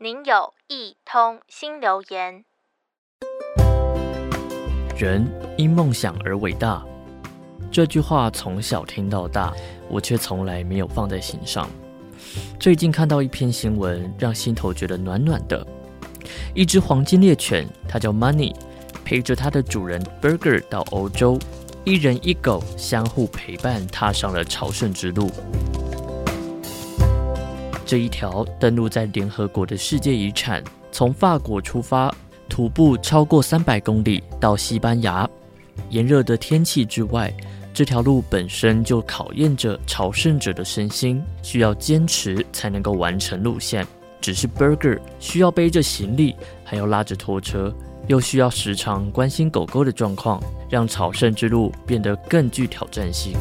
您有一通新留言。人因梦想而伟大，这句话从小听到大，我却从来没有放在心上。最近看到一篇新闻，让心头觉得暖暖的。一只黄金猎犬，它叫 Money，陪着它的主人 Burger 到欧洲，一人一狗相互陪伴，踏上了朝圣之路。这一条登录在联合国的世界遗产，从法国出发，徒步超过三百公里到西班牙。炎热的天气之外，这条路本身就考验着朝圣者的身心，需要坚持才能够完成路线。只是 Burger 需要背着行李，还要拉着拖车，又需要时常关心狗狗的状况，让朝圣之路变得更具挑战性。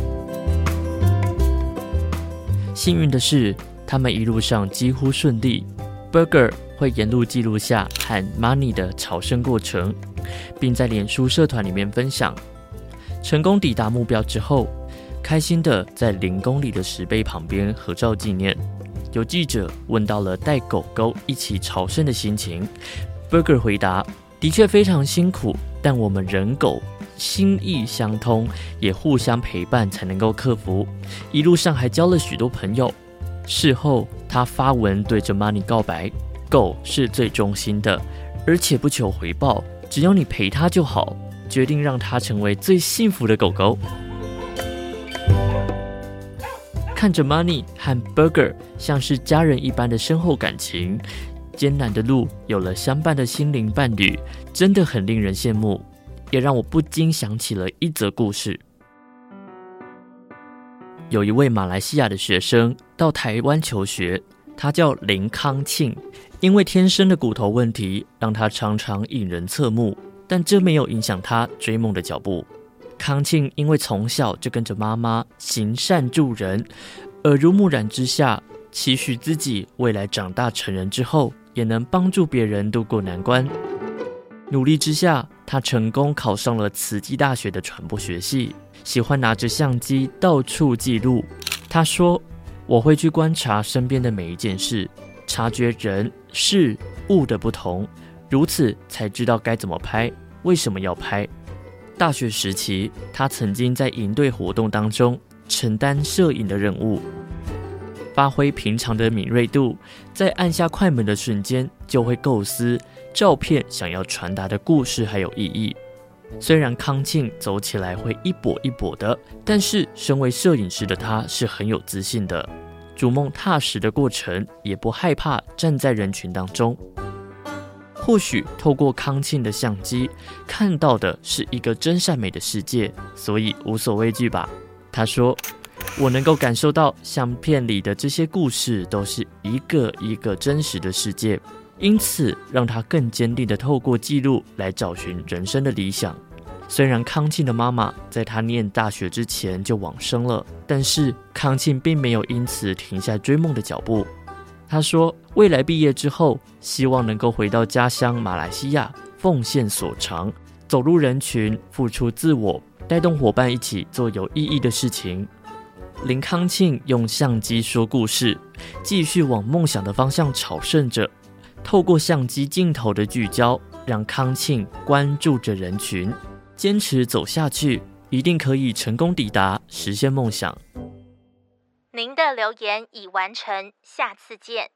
幸运的是，他们一路上几乎顺利，Burger 会沿路记录下和 Money 的朝圣过程，并在脸书社团里面分享。成功抵达目标之后，开心的在零公里的石碑旁边合照纪念。有记者问到了带狗狗一起朝圣的心情，Burger 回答：“的确非常辛苦，但我们人狗心意相通，也互相陪伴才能够克服。一路上还交了许多朋友。”事后，他发文对着 Money 告白：“狗是最忠心的，而且不求回报，只要你陪它就好。决定让它成为最幸福的狗狗。”看着 Money 和 Burger 像是家人一般的深厚感情，艰难的路有了相伴的心灵伴侣，真的很令人羡慕，也让我不禁想起了一则故事。有一位马来西亚的学生到台湾求学，他叫林康庆。因为天生的骨头问题，让他常常引人侧目，但这没有影响他追梦的脚步。康庆因为从小就跟着妈妈行善助人，耳濡目染之下，期许自己未来长大成人之后，也能帮助别人度过难关。努力之下，他成功考上了慈济大学的传播学系。喜欢拿着相机到处记录。他说：“我会去观察身边的每一件事，察觉人事物的不同，如此才知道该怎么拍，为什么要拍。”大学时期，他曾经在营队活动当中承担摄影的任务，发挥平常的敏锐度，在按下快门的瞬间，就会构思照片想要传达的故事还有意义。虽然康庆走起来会一跛一跛的，但是身为摄影师的他是很有自信的，逐梦踏实的过程，也不害怕站在人群当中。或许透过康庆的相机看到的是一个真善美的世界，所以无所畏惧吧。他说：“我能够感受到相片里的这些故事都是一个一个真实的世界。”因此，让他更坚定地透过记录来找寻人生的理想。虽然康庆的妈妈在他念大学之前就往生了，但是康庆并没有因此停下追梦的脚步。他说，未来毕业之后，希望能够回到家乡马来西亚，奉献所长，走入人群，付出自我，带动伙伴一起做有意义的事情。林康庆用相机说故事，继续往梦想的方向朝圣着。透过相机镜头的聚焦，让康庆关注着人群，坚持走下去，一定可以成功抵达，实现梦想。您的留言已完成，下次见。